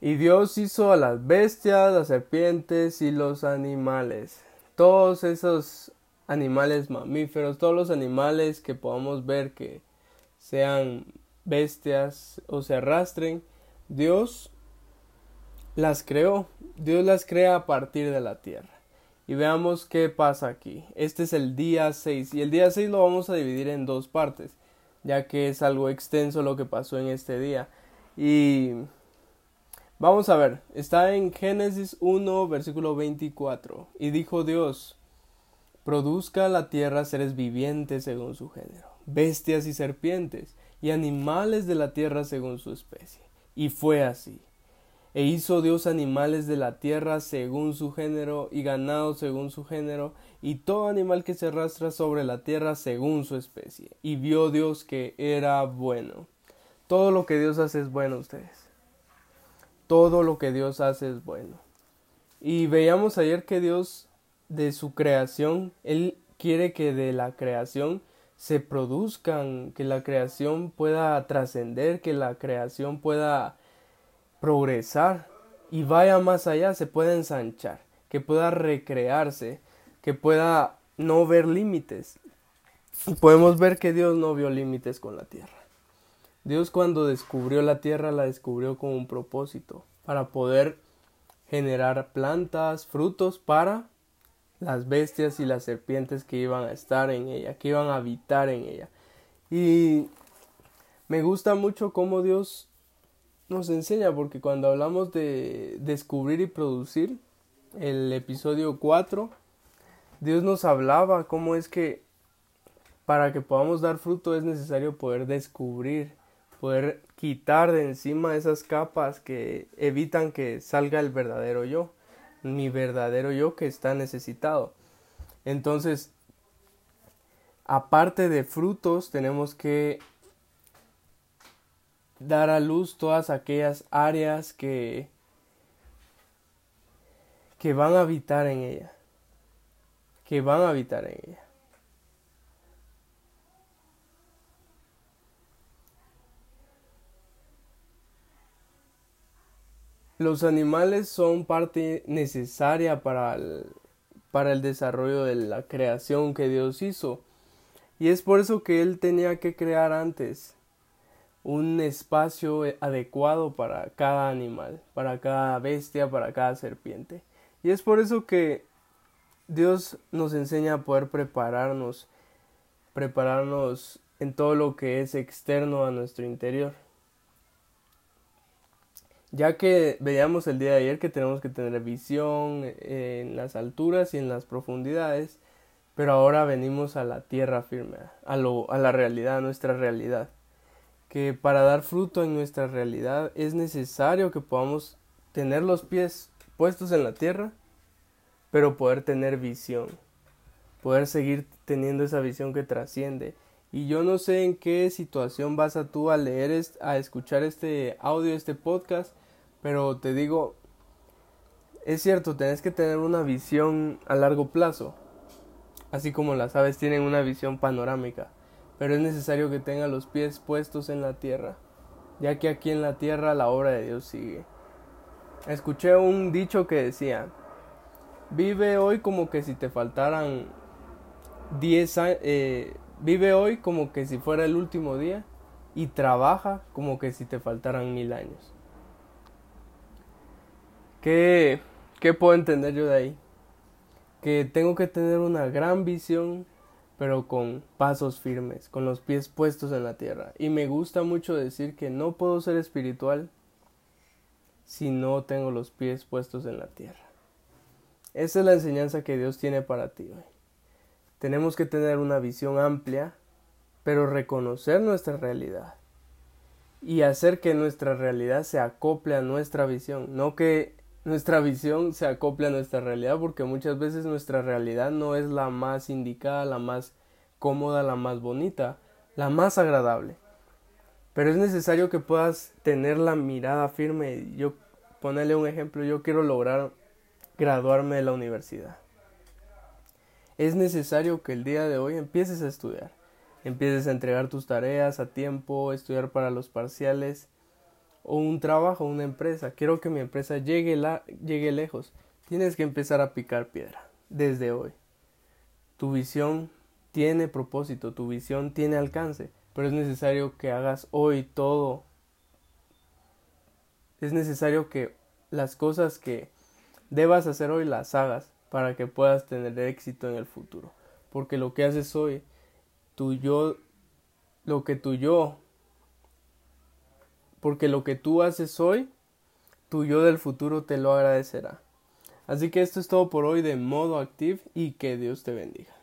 Y Dios hizo a las bestias, las serpientes y los animales. Todos esos animales mamíferos, todos los animales que podamos ver que sean bestias o se arrastren, Dios las creó. Dios las crea a partir de la tierra. Y veamos qué pasa aquí. Este es el día 6 y el día 6 lo vamos a dividir en dos partes, ya que es algo extenso lo que pasó en este día. Y vamos a ver, está en Génesis 1, versículo 24. Y dijo Dios, produzca la tierra seres vivientes según su género, bestias y serpientes, y animales de la tierra según su especie. Y fue así. E hizo Dios animales de la tierra según su género, y ganado según su género, y todo animal que se arrastra sobre la tierra según su especie. Y vio Dios que era bueno. Todo lo que Dios hace es bueno, ustedes. Todo lo que Dios hace es bueno. Y veíamos ayer que Dios, de su creación, Él quiere que de la creación se produzcan, que la creación pueda trascender, que la creación pueda progresar y vaya más allá, se pueda ensanchar, que pueda recrearse, que pueda no ver límites. Y podemos ver que Dios no vio límites con la tierra. Dios cuando descubrió la tierra la descubrió con un propósito, para poder generar plantas, frutos para las bestias y las serpientes que iban a estar en ella, que iban a habitar en ella. Y me gusta mucho cómo Dios nos enseña, porque cuando hablamos de descubrir y producir, el episodio 4, Dios nos hablaba cómo es que para que podamos dar fruto es necesario poder descubrir, poder quitar de encima esas capas que evitan que salga el verdadero yo, mi verdadero yo que está necesitado. Entonces, aparte de frutos, tenemos que dar a luz todas aquellas áreas que que van a habitar en ella que van a habitar en ella Los animales son parte necesaria para el, para el desarrollo de la creación que Dios hizo. Y es por eso que Él tenía que crear antes un espacio adecuado para cada animal, para cada bestia, para cada serpiente. Y es por eso que Dios nos enseña a poder prepararnos, prepararnos en todo lo que es externo a nuestro interior. Ya que veíamos el día de ayer que tenemos que tener visión en las alturas y en las profundidades, pero ahora venimos a la tierra firme, a, lo, a la realidad, a nuestra realidad que para dar fruto en nuestra realidad es necesario que podamos tener los pies puestos en la tierra, pero poder tener visión, poder seguir teniendo esa visión que trasciende. Y yo no sé en qué situación vas a tú a leer, a escuchar este audio, este podcast, pero te digo, es cierto, tenés que tener una visión a largo plazo, así como las aves tienen una visión panorámica pero es necesario que tenga los pies puestos en la tierra, ya que aquí en la tierra la obra de Dios sigue. Escuché un dicho que decía, vive hoy como que si te faltaran 10 años, eh, vive hoy como que si fuera el último día y trabaja como que si te faltaran mil años. ¿Qué, ¿Qué puedo entender yo de ahí? Que tengo que tener una gran visión pero con pasos firmes, con los pies puestos en la tierra. Y me gusta mucho decir que no puedo ser espiritual si no tengo los pies puestos en la tierra. Esa es la enseñanza que Dios tiene para ti hoy. Tenemos que tener una visión amplia, pero reconocer nuestra realidad y hacer que nuestra realidad se acople a nuestra visión, no que nuestra visión se acople a nuestra realidad porque muchas veces nuestra realidad no es la más indicada, la más cómoda, la más bonita, la más agradable. Pero es necesario que puedas tener la mirada firme. Yo ponerle un ejemplo, yo quiero lograr graduarme de la universidad. Es necesario que el día de hoy empieces a estudiar, empieces a entregar tus tareas a tiempo, estudiar para los parciales o un trabajo, una empresa. Quiero que mi empresa llegue, la, llegue lejos. Tienes que empezar a picar piedra desde hoy. Tu visión tiene propósito, tu visión tiene alcance, pero es necesario que hagas hoy todo. Es necesario que las cosas que debas hacer hoy las hagas para que puedas tener éxito en el futuro. Porque lo que haces hoy, tu yo, lo que tu yo, porque lo que tú haces hoy, tu yo del futuro te lo agradecerá. Así que esto es todo por hoy de modo active y que Dios te bendiga.